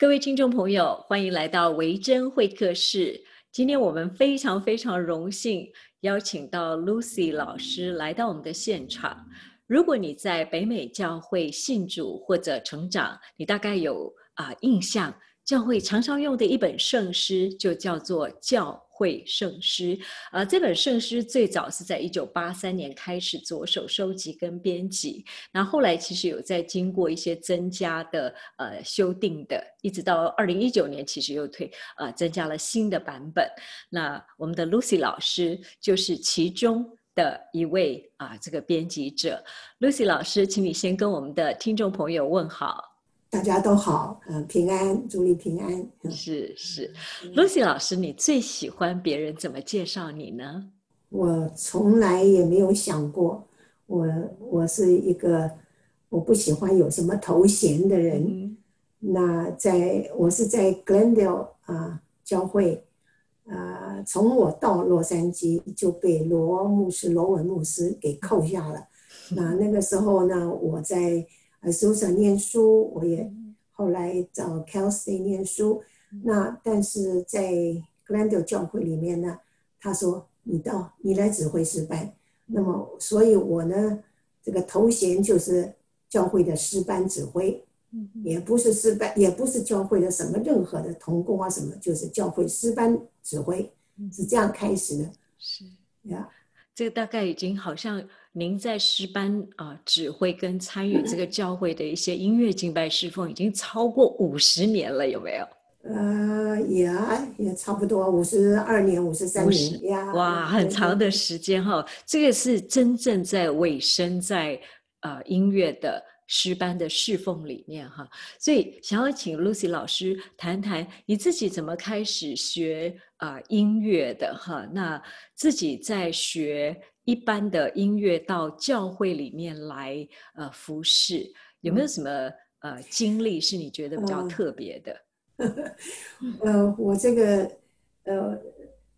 各位听众朋友，欢迎来到维珍会客室。今天我们非常非常荣幸邀请到 Lucy 老师来到我们的现场。如果你在北美教会信主或者成长，你大概有啊印象，教会常常用的一本圣诗就叫做教。会圣诗，呃，这本圣诗最早是在一九八三年开始着手收集跟编辑，那后来其实有在经过一些增加的呃修订的，一直到二零一九年，其实又推呃增加了新的版本。那我们的 Lucy 老师就是其中的一位啊这个编辑者，Lucy 老师，请你先跟我们的听众朋友问好。大家都好，嗯，平安，祝你平安。是是，Lucy 老师，你最喜欢别人怎么介绍你呢？我从来也没有想过，我我是一个我不喜欢有什么头衔的人。那在我是在 Glendale 啊教会，啊，从我到洛杉矶就被罗牧师罗文牧师给扣下了。那那个时候呢，我在。呃，苏省念书，我也后来找 Kelsey 念书。那但是在 Glendale 教会里面呢，他说你到你来指挥诗班，那么所以我呢，这个头衔就是教会的诗班指挥，也不是诗班，也不是教会的什么任何的童工啊什么，就是教会诗班指挥，是这样开始的。是呀，这个大概已经好像。您在诗班啊指挥跟参与这个 教会的一些音乐敬拜侍奉，已经超过五十年了，有没有？呃，也也差不多五十二年、五十三年呀。哇，很长的时间哈！这个是真正在尾声在呃音乐的诗班的侍奉里面哈。所以想要请 Lucy 老师谈谈你自己怎么开始学啊音乐的哈？那自己在学。一般的音乐到教会里面来，呃，服侍有没有什么呃经历是你觉得比较特别的？呃，我这个，呃，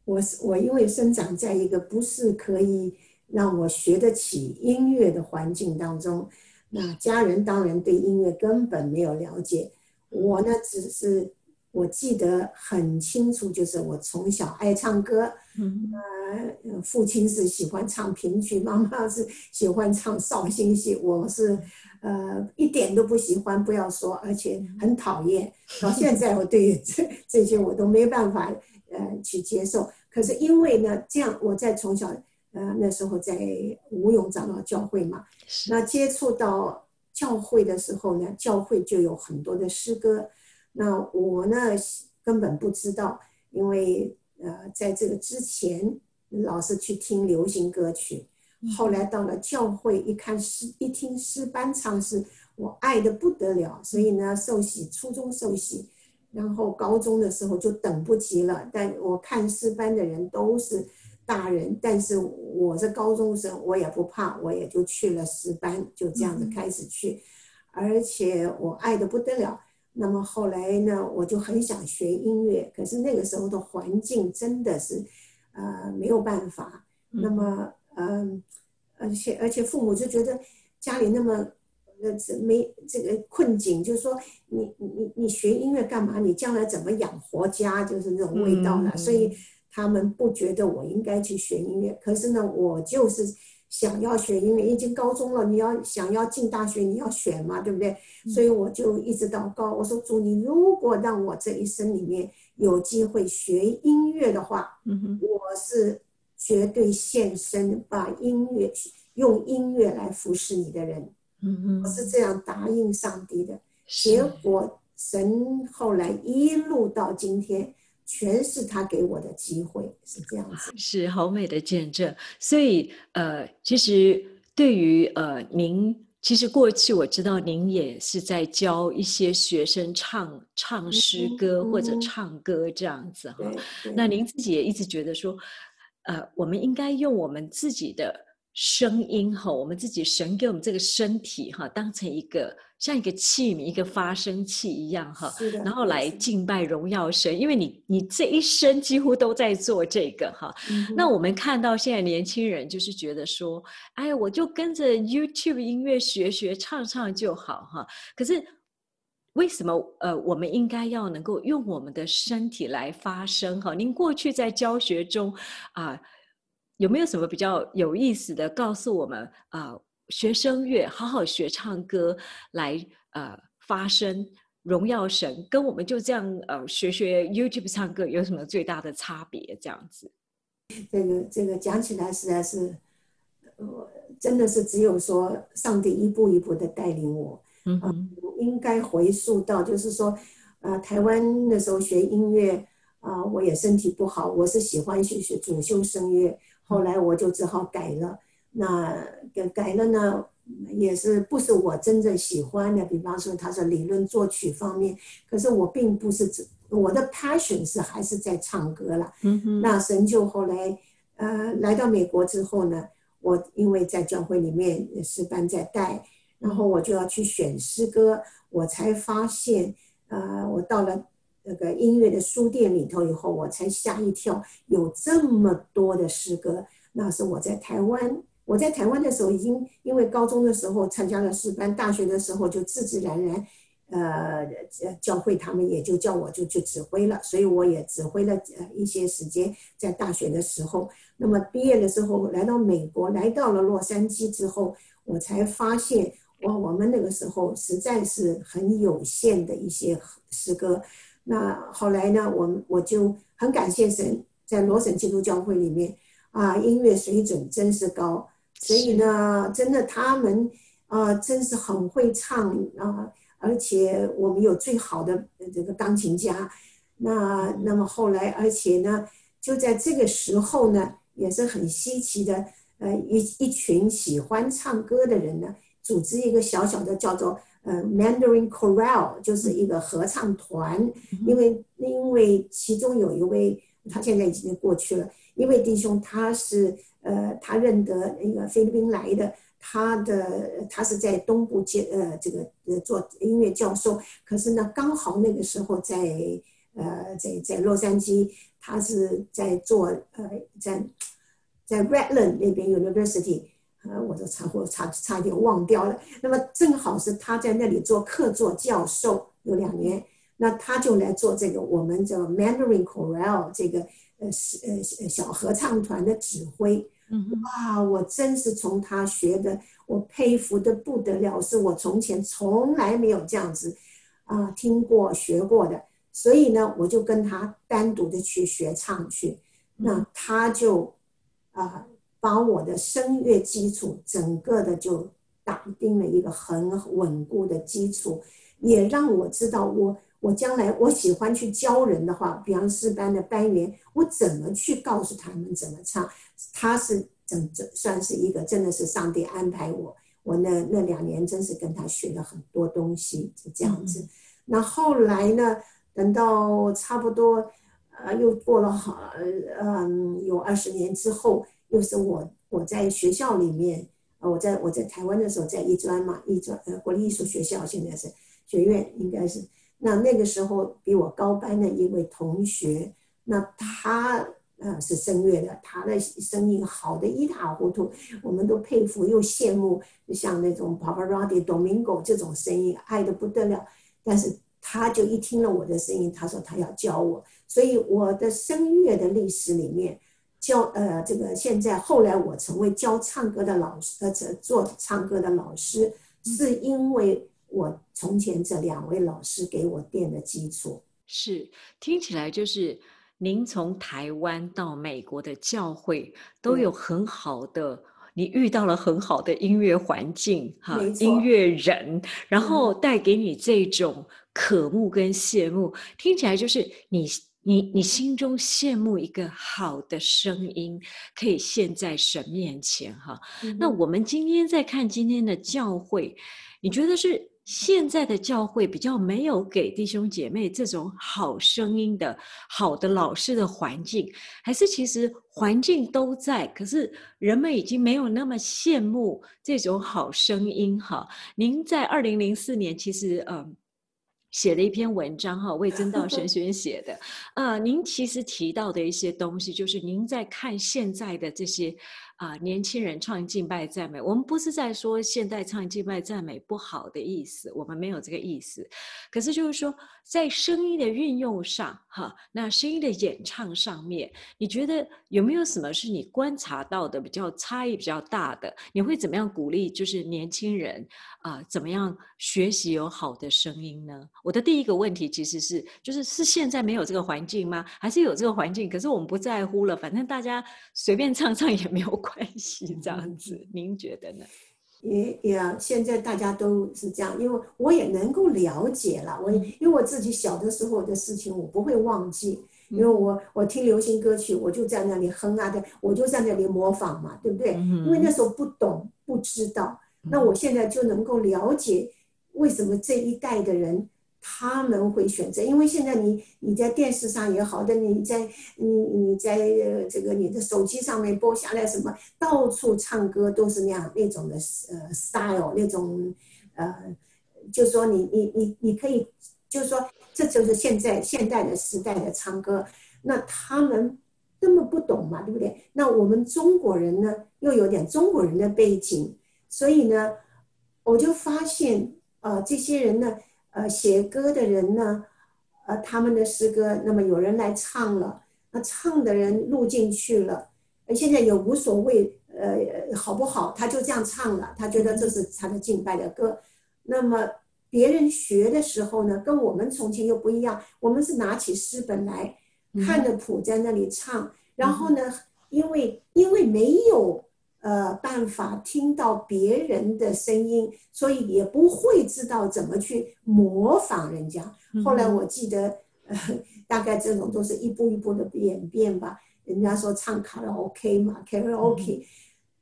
我是我因为生长在一个不是可以让我学得起音乐的环境当中，那家人当然对音乐根本没有了解，我呢只是。我记得很清楚，就是我从小爱唱歌，呃，父亲是喜欢唱评剧，妈妈是喜欢唱绍兴戏，我是呃一点都不喜欢，不要说，而且很讨厌。到现在，我对这 这些我都没办法呃去接受。可是因为呢，这样我在从小呃那时候在吴永长老教会嘛，那接触到教会的时候呢，教会就有很多的诗歌。那我呢，根本不知道，因为呃，在这个之前老是去听流行歌曲，后来到了教会一看诗，一听诗班唱诗，我爱的不得了，所以呢，受洗初中受洗，然后高中的时候就等不及了。但我看诗班的人都是大人，但是我是高中生，我也不怕，我也就去了诗班，就这样子开始去，而且我爱的不得了。那么后来呢，我就很想学音乐，可是那个时候的环境真的是，呃，没有办法。那么，嗯，而且而且父母就觉得家里那么，呃，没这个困境，就是说你你你学音乐干嘛？你将来怎么养活家？就是那种味道了。所以他们不觉得我应该去学音乐。可是呢，我就是。想要学音乐，已经高中了，你要想要进大学，你要选嘛，对不对？所以我就一直祷告，我说主，你如果让我这一生里面有机会学音乐的话，我是绝对献身，把音乐用音乐来服侍你的人。我是这样答应上帝的。结果神后来一路到今天。全是他给我的机会，是这样子，是好美的见证。所以，呃，其实对于呃您，其实过去我知道您也是在教一些学生唱唱诗歌或者唱歌这样子哈。那您自己也一直觉得说，呃，我们应该用我们自己的。声音哈，我们自己神给我们这个身体哈，当成一个像一个器皿、一个发声器一样哈，然后来敬拜荣耀神。因为你你这一生几乎都在做这个哈。那我们看到现在年轻人就是觉得说，哎，我就跟着 YouTube 音乐学学唱唱就好哈。可是为什么呃，我们应该要能够用我们的身体来发声？哈，您过去在教学中啊，有没有什么比较有意思的告诉我们啊？学声乐，好好学唱歌，来呃发声，荣耀神，跟我们就这样呃学学 YouTube 唱歌有什么最大的差别？这样子，这个这个讲起来实在是，呃，真的是只有说上帝一步一步的带领我。嗯，应该回溯到就是说，呃，台湾那时候学音乐啊，我也身体不好，我是喜欢学学主修声乐，后来我就只好改了。那改改了呢，也是不是我真正喜欢的。比方说，他说理论作曲方面，可是我并不是只我的 passion 是还是在唱歌了。嗯哼。那神就后来，呃，来到美国之后呢，我因为在教会里面诗班在带，然后我就要去选诗歌，我才发现，呃，我到了那个音乐的书店里头以后，我才吓一跳，有这么多的诗歌。那是我在台湾。我在台湾的时候，已经因为高中的时候参加了诗班，大学的时候就自自然然，呃，教会他们也就叫我就去指挥了，所以我也指挥了呃一些时间在大学的时候。那么毕业的时候来到美国，来到了洛杉矶之后，我才发现哇，我们那个时候实在是很有限的一些诗歌。那后来呢，我我就很感谢神，在罗省基督教会里面啊，音乐水准真是高。所以呢，真的他们啊，真是很会唱啊，而且我们有最好的这个钢琴家。那那么后来，而且呢，就在这个时候呢，也是很稀奇的，呃，一一群喜欢唱歌的人呢，组织一个小小的叫做呃 Mandarin Chorale，就是一个合唱团。因为因为其中有一位，他现在已经过去了，一位弟兄他是。呃，他认得那个菲律宾来的，他的他是在东部接呃这个呃做音乐教授，可是呢，刚好那个时候在呃在在洛杉矶，他是在做呃在在 Redland 那边 University，呃，我都差或差差一点忘掉了。那么正好是他在那里做客座教授有两年，那他就来做这个我们叫 Mandarin Chorale 这个。呃，是呃小合唱团的指挥，哇，我真是从他学的，我佩服的不得了，是我从前从来没有这样子啊听过学过的，所以呢，我就跟他单独的去学唱去，那他就啊把我的声乐基础整个的就打定了一个很稳固的基础，也让我知道我。我将来我喜欢去教人的话，比方诗班的班员，我怎么去告诉他们怎么唱？他是整整算是一个，真的是上帝安排我。我那那两年真是跟他学了很多东西，就这样子。那后来呢？等到差不多，呃，又过了好，嗯，有二十年之后，又是我我在学校里面，呃，我在我在台湾的时候，在艺专嘛，艺专呃国立艺术学校，现在是学院，应该是。那那个时候比我高班的一位同学，那他呃是声乐的，他的声音好的一塌糊涂，我们都佩服又羡慕，像那种 Pavarotti、Domingo 这种声音，爱的不得了。但是他就一听了我的声音，他说他要教我，所以我的声乐的历史里面教呃这个现在后来我成为教唱歌的老师，呃做唱歌的老师，是因为。我从前这两位老师给我垫的基础是听起来就是您从台湾到美国的教会都有很好的，你遇到了很好的音乐环境哈，音乐人，然后带给你这种渴慕跟羡慕，听起来就是你你你心中羡慕一个好的声音可以现在神面前哈。那我们今天在看今天的教会，你觉得是？现在的教会比较没有给弟兄姐妹这种好声音的好的老师的环境，还是其实环境都在，可是人们已经没有那么羡慕这种好声音哈。您在二零零四年其实嗯写了一篇文章哈，为曾道神 学院写的，呃，您其实提到的一些东西，就是您在看现在的这些啊，年轻人唱敬拜赞美，我们不是在说现在唱敬拜赞美不好的意思，我们没有这个意思。可是就是说，在声音的运用上，哈，那声音的演唱上面，你觉得有没有什么是你观察到的比较差异比较大的？你会怎么样鼓励就是年轻人啊，怎么样学习有好的声音呢？我的第一个问题其实是，就是是现在没有这个环境吗？还是有这个环境，可是我们不在乎了，反正大家随便唱唱也没有关。关系这样子，您觉得呢？也也，现在大家都是这样，因为我也能够了解了。我因为我自己小的时候的事情，我不会忘记。因为我我听流行歌曲，我就在那里哼啊的，我就在那里模仿嘛，对不对？因为那时候不懂不知道，那我现在就能够了解为什么这一代的人。他们会选择，因为现在你你在电视上也好的，你在你你在这个你的手机上面播下来什么，到处唱歌都是那样那种的呃 style 那种呃，就说你你你你可以，就说这就是现在现代的时代的唱歌，那他们根本不懂嘛，对不对？那我们中国人呢，又有点中国人的背景，所以呢，我就发现呃这些人呢。呃，写歌的人呢，呃，他们的诗歌，那么有人来唱了，那唱的人录进去了，现在也无所谓，呃，好不好？他就这样唱了，他觉得这是他的敬拜的歌。那么别人学的时候呢，跟我们从前又不一样，我们是拿起诗本来看着谱在那里唱，然后呢，因为因为没有。呃，办法听到别人的声音，所以也不会知道怎么去模仿人家。后来我记得，呃，大概这种都是一步一步的演变吧。人家说唱卡拉 OK 嘛，卡拉 OK，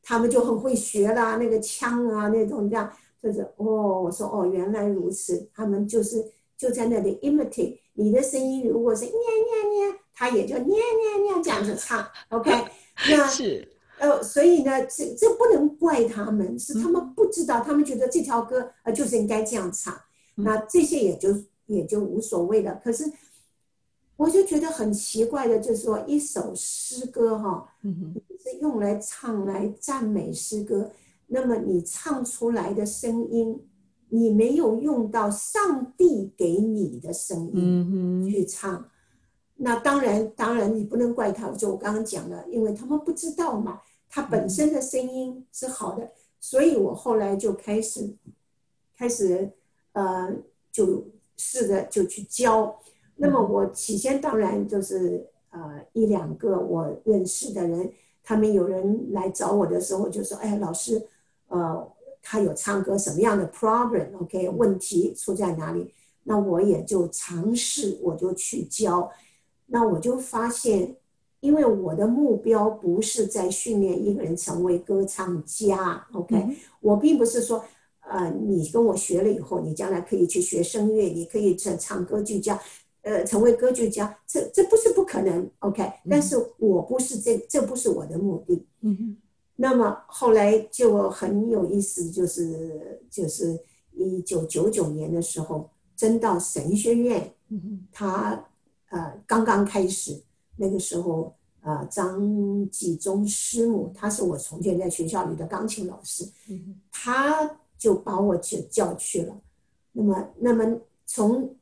他们就很会学啦，那个腔啊那种这样，就是哦，我说哦，原来如此，他们就是就在那里 imitate 你的声音，如果是 念念念，他也就 念念念这样子唱，OK，那是。呃，所以呢，这这不能怪他们，是他们不知道，他们觉得这条歌呃就是应该这样唱，那这些也就也就无所谓了。可是我就觉得很奇怪的，就是说一首诗歌哈，是用来唱来赞美诗歌，那么你唱出来的声音，你没有用到上帝给你的声音去唱，那当然当然你不能怪他，就我刚刚讲的，因为他们不知道嘛。他本身的声音是好的，所以我后来就开始，开始，呃，就试着就去教。那么我起先当然就是呃一两个我认识的人，他们有人来找我的时候就说：“哎，老师，呃，他有唱歌什么样的 problem？OK，问题出在哪里？”那我也就尝试，我就去教。那我就发现。因为我的目标不是在训练一个人成为歌唱家，OK？我并不是说，呃，你跟我学了以后，你将来可以去学声乐，你可以成唱歌剧家，呃，成为歌剧家，这这不是不可能，OK？但是我不是这，这不是我的目的。嗯哼。那么后来就很有意思，就是就是一九九九年的时候，真到神学院，他呃刚刚开始。那个时候，呃，张继忠师母，他是我从前在学校里的钢琴老师，他就把我就叫去了。那么，那么从，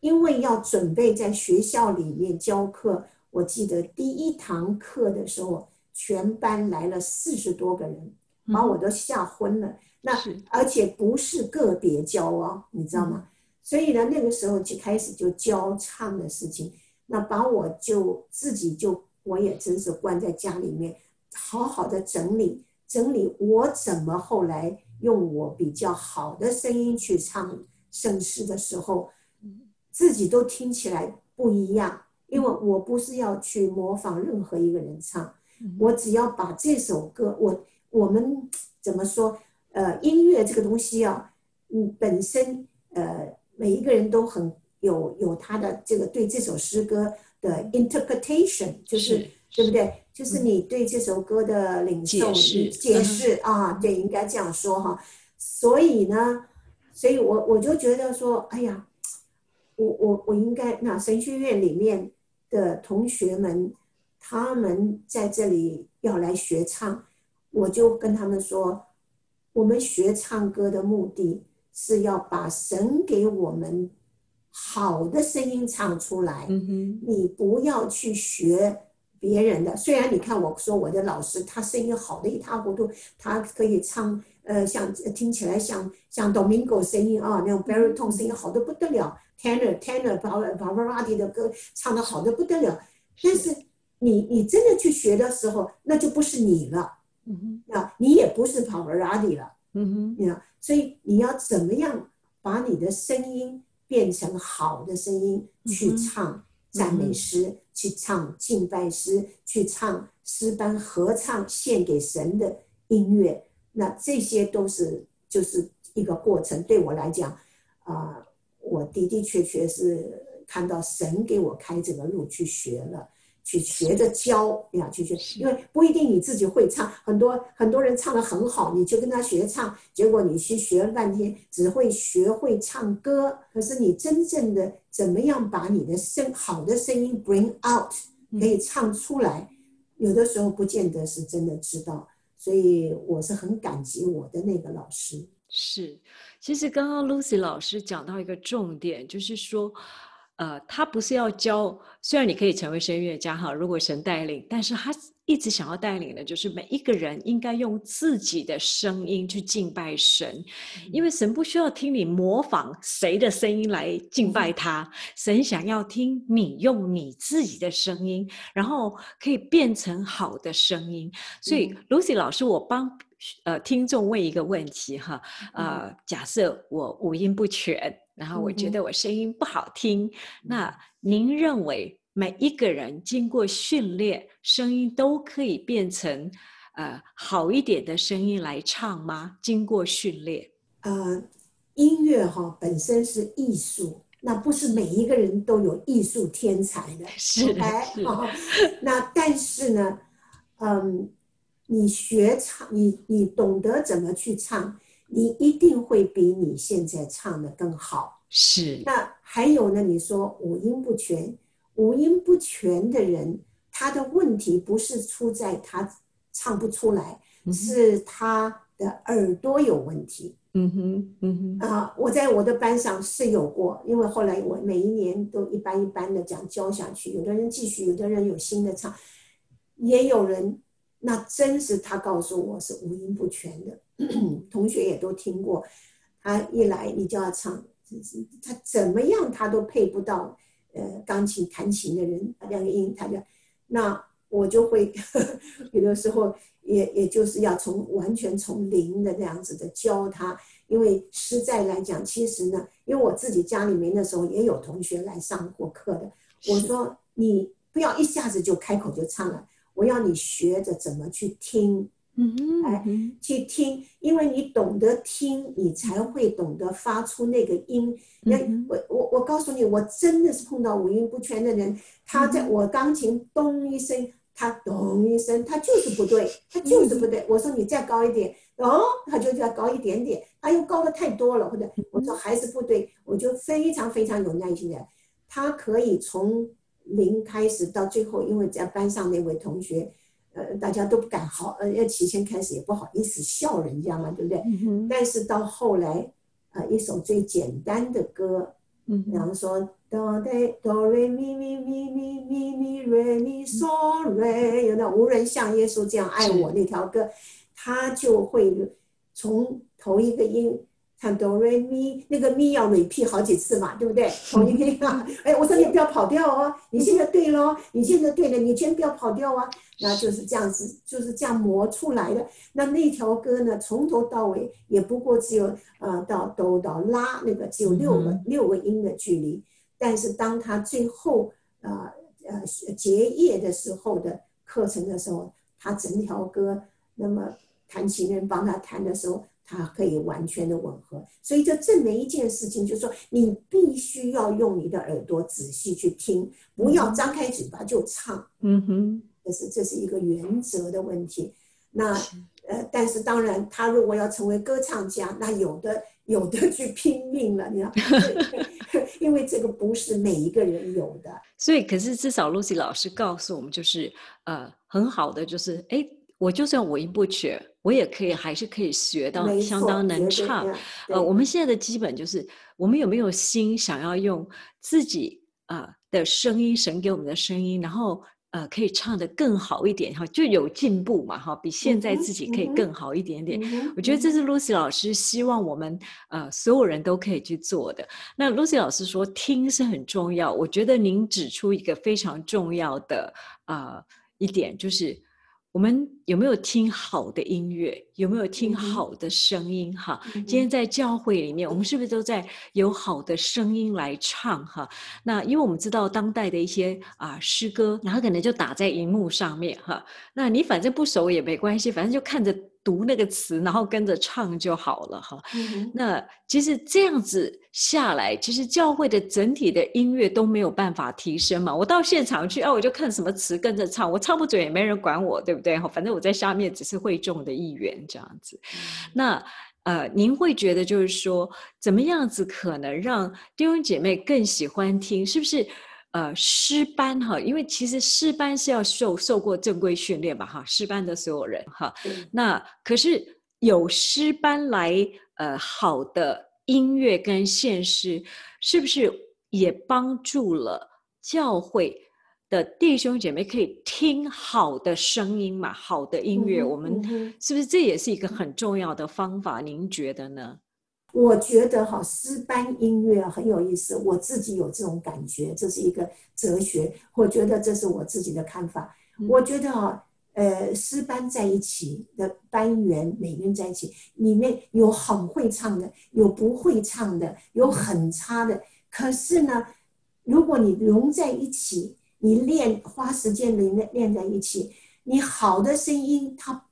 因为要准备在学校里面教课，我记得第一堂课的时候，全班来了四十多个人，把我都吓昏了。那而且不是个别教哦，你知道吗？所以呢，那个时候就开始就教唱的事情。那把我就自己就我也真是关在家里面，好好的整理整理我怎么后来用我比较好的声音去唱圣诗的时候，自己都听起来不一样。因为我不是要去模仿任何一个人唱，我只要把这首歌，我我们怎么说？呃，音乐这个东西啊，嗯，本身呃每一个人都很。有有他的这个对这首诗歌的 interpretation，就是对不对？就是你对这首歌的领受解释啊，对，应该这样说哈。所以呢，所以我我就觉得说，哎呀，我我我应该那神学院里面的同学们，他们在这里要来学唱，我就跟他们说，我们学唱歌的目的是要把神给我们好的声音唱出来。嗯哼，你不要去学别人的。虽然你看我说我的老师他声音好的一塌糊涂，他可以唱呃像听起来像像 Domingo 声音啊那种 baritone 声音好的不得了，tenor tenor Pavarotti 的歌唱的好的不得了，但是你你真的去学的时候，那就不是你了。嗯哼，啊，你也不是 Pavarotti 了，嗯哼，你知道，所以你要怎么样把你的声音变成好的声音去唱赞美诗，去唱敬拜诗，去唱诗班合唱献给神的音乐，那这些都是就是一个过程。对我来讲，啊，我的的确确是看到神给我开这个路去学了。去学着教呀，去学，因为不一定你自己会唱，很多很多人唱的很好，你就跟他学唱，结果你去学了半天，只会学会唱歌，可是你真正的怎么样把你的声好的声音 bring out，可以唱出来，有的时候不见得是真的知道，所以我是很感激我的那个老师。是，其实刚刚 Lucy 老师讲到一个重点，就是说。呃，他不是要教，虽然你可以成为声乐家哈，如果神带领，但是他一直想要带领的，就是每一个人应该用自己的声音去敬拜神，因为神不需要听你模仿谁的声音来敬拜他，神想要听你用你自己的声音，然后可以变成好的声音。所以，Lucy 老师，我帮呃听众问一个问题哈，呃，假设我五音不全。然后我觉得我声音不好听，那您认为每一个人经过训练，声音都可以变成呃好一点的声音来唱吗？经过训练，呃，音乐哈本身是艺术，那不是每一个人都有艺术天才的，是是。那但是呢，嗯，你学唱，你你懂得怎么去唱。你一定会比你现在唱的更好。是。那还有呢？你说五音不全，五音不全的人，他的问题不是出在他唱不出来，是他的耳朵有问题。嗯哼，嗯哼。啊，我在我的班上是有过，因为后来我每一年都一般一般的讲教下去，有的人继续，有的人有新的唱，也有人，那真是他告诉我是五音不全的。同学也都听过，他一来你就要唱，他怎么样他都配不到，呃，钢琴弹琴的人两个音，他就，那我就会 有的时候也也就是要从完全从零的这样子的教他，因为实在来讲，其实呢，因为我自己家里面那时候也有同学来上过课的，我说你不要一下子就开口就唱了，我要你学着怎么去听。嗯，来，去听，因为你懂得听，你才会懂得发出那个音。那我我我告诉你，我真的是碰到五音不全的人，他在我钢琴咚一声，他咚一声，他就是不对，他就是不对。我说你再高一点，哦，他就要高一点点，他又高的太多了，或者我说还是不对，我就非常非常有耐心的，他可以从零开始到最后，因为在班上那位同学。呃，大家都不敢好，呃，要提前开始也不好意思笑人家嘛，对不对？但是到后来，呃，一首最简单的歌，嗯，然后说哆来哆来咪咪咪咪咪咪瑞咪嗦瑞，有那无人像耶稣这样爱我那条歌，他就会从头一个音。唱哆瑞咪，那个咪要 repeat 好几次嘛，对不对？同一个啊，哎，我说你不要跑调哦，你现在对喽，你现在对了，你先不要跑调啊。那就是这样子，就是这样磨出来的。那那条歌呢，从头到尾也不过只有呃到哆到拉那个只有六个六个音的距离，但是当他最后呃呃结业的时候的课程的时候，他整条歌那么弹琴人帮他弹的时候。它可以完全的吻合，所以这证明一件事情，就是说你必须要用你的耳朵仔细去听，不要张开嘴巴就唱。嗯哼，这是这是一个原则的问题。那呃，但是当然，他如果要成为歌唱家，那有的有的去拼命了，你知道，因为这个不是每一个人有的。所以，可是至少 Lucy 老师告诉我们，就是呃，很好的，就是哎。我就算我音不全，我也可以还是可以学到相当能唱。嗯呃，我们现在的基本就是，我们有没有心想要用自己啊、呃的声音，神给我们的声音，然后呃可以唱得更好一点哈，就有进步嘛哈，比现在自己可以更好一点点。我觉得这是 Lucy 老师希望我们呃所有人都可以去做的。那 Lucy 老师说听是很重要，我觉得您指出一个非常重要的呃一点，就是我们有没有听好的音乐，有没有听好的声音哈？嗯今天在教会里面，我们是不是都在有好的声音来唱哈？那因为我们知道当代的一些啊、诗歌，然后可能就打在荧幕上面哈。那你反正不熟也没关系，反正就看着读那个词，然后跟着唱就好了哈。嗯那其实这样子下来，其实教会的整体的音乐都没有办法提升嘛。我到现场去，啊，我就看什么词跟着唱，我唱不准也没人管我，对不对？哈，反正我在下面只是会众的一员这样子。那呃，您会觉得就是说，怎么样子可能让弟兄姐妹更喜欢听？是不是？呃，诗班哈，因为其实诗班是要受受过正规训练吧哈，诗班的所有人哈，那可是有诗班来，呃，好的音乐跟现实，是不是也帮助了教会的弟兄姐妹可以听好的声音嘛？好的音乐，嗯我们是不是这也是一个很重要的方法？您觉得呢？我觉得哈，诗班音乐很有意思，我自己有这种感觉，这是一个哲学，我觉得这是我自己的看法。嗯我觉得哈，呃，诗班在一起的班员，每个人在一起，里面有很会唱的，有不会唱的，有很差的。可是呢，如果你融在一起，你练花时间练练在一起，你好的声音，它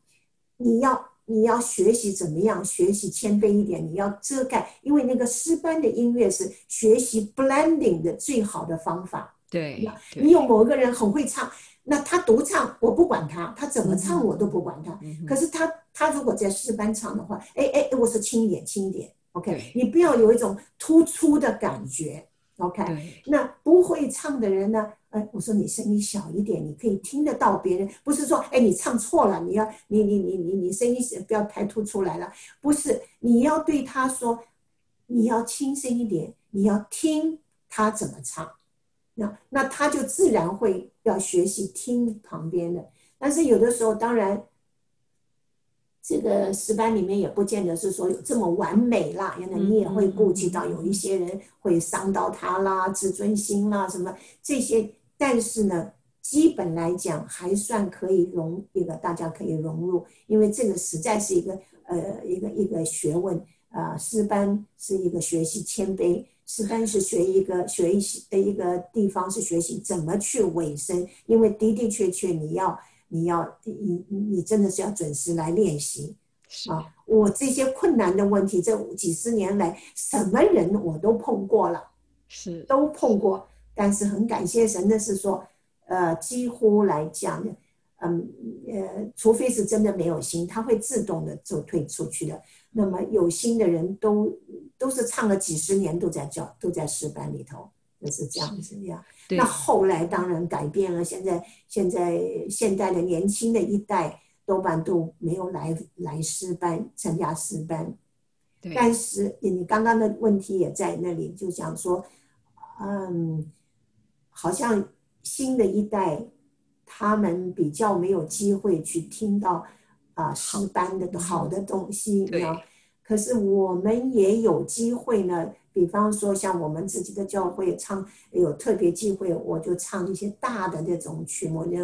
你要你要学习怎么样学习谦卑一点，你要遮盖，因为那个诗班的音乐是学习 blending 的最好的方法。对，你有某个人很会唱，那他独唱我不管他，他怎么唱我都不管他。嗯可是他他如果在诗班唱的话，哎哎，我说轻一点，轻一点，OK，你不要有一种突出的感觉，OK。那不会唱的人呢？哎，我说你声音小一点，你可以听得到别人，不是说哎你唱错了，你要你你你你你声音不要太突出来了，不是，你要对他说，你要轻声一点，你要听他怎么唱，那那他就自然会要学习听旁边的，但是有的时候当然。这个十班里面也不见得是说有这么完美啦，原来你也会顾及到有一些人会伤到他啦、自尊心啦什么这些，但是呢，基本来讲还算可以融一个，大家可以融入，因为这个实在是一个呃一个一个学问啊。师班是一个学习谦卑，师班是学一个学习的一个地方是学习怎么去尾声，因为的的确确你要。你要你你真的是要准时来练习啊！我这些困难的问题，这几十年来，什么人我都碰过了，是都碰过。但是很感谢神的是说，呃，几乎来讲，嗯呃，除非是真的没有心，他会自动的就退出去的。那么有心的人都都是唱了几十年，都在教都在诗班里头，就是这样子呀。那后来当然改变了，现在现在现代的年轻的一代多半都没有来来师班参加师班，但是你刚刚的问题也在那里，就讲说，嗯，好像新的一代他们比较没有机会去听到啊诗班的好的东西，对。可是我们也有机会呢。比方说，像我们自己的教会唱有特别机会，我就唱一些大的那种曲目，那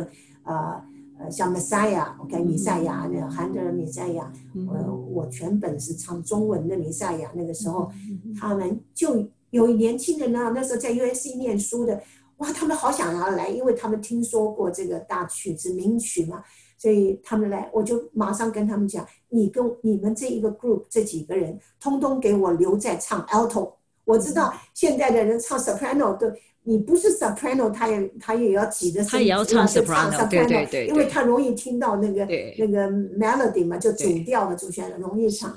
呃呃，像《Messiah》，OK，弥赛亚，那韩德尔米赛亚，我我全本是唱中文的米赛亚。那个时候，他们就有年轻人呢，那时候在 USC 念书的，哇，他们好想要来，因为他们听说过这个大曲子名曲嘛，所以他们来，我就马上跟他们讲，你跟你们这一个 group 这几个人，通通给我留在唱 alto。我知道现在的人唱 soprano 都，你不是 soprano，他也他也要挤着他也要唱 soprano，对对对，因为他容易听到那个那个 melody 嘛，就主调的主旋律容易唱。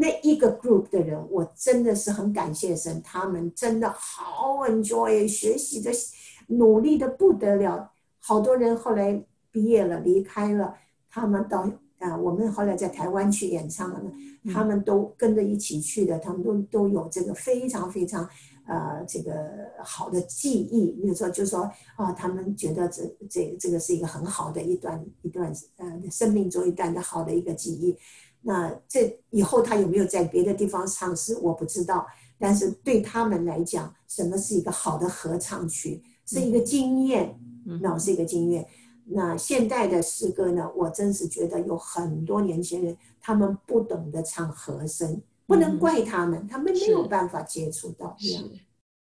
那一个 group 的人，我真的是很感谢神，他们真的好 enjoy 学习的，努力的不得了。好多人后来毕业了，离开了。他们到啊，我们后来在台湾去演唱了，他们都跟着一起去的，他们都都有这个非常非常呃这个好的记忆。比如说，就说啊，他们觉得这这这个是一个很好的一段一段呃生命中一段的好的一个记忆。那这以后他有没有在别的地方唱诗，我不知道。但是对他们来讲，什么是一个好的合唱曲，是一个经验，那是一个经验。那现代的诗歌呢，我真是觉得有很多年轻人，他们不懂得唱和声，不能怪他们，他们没有办法接触到。是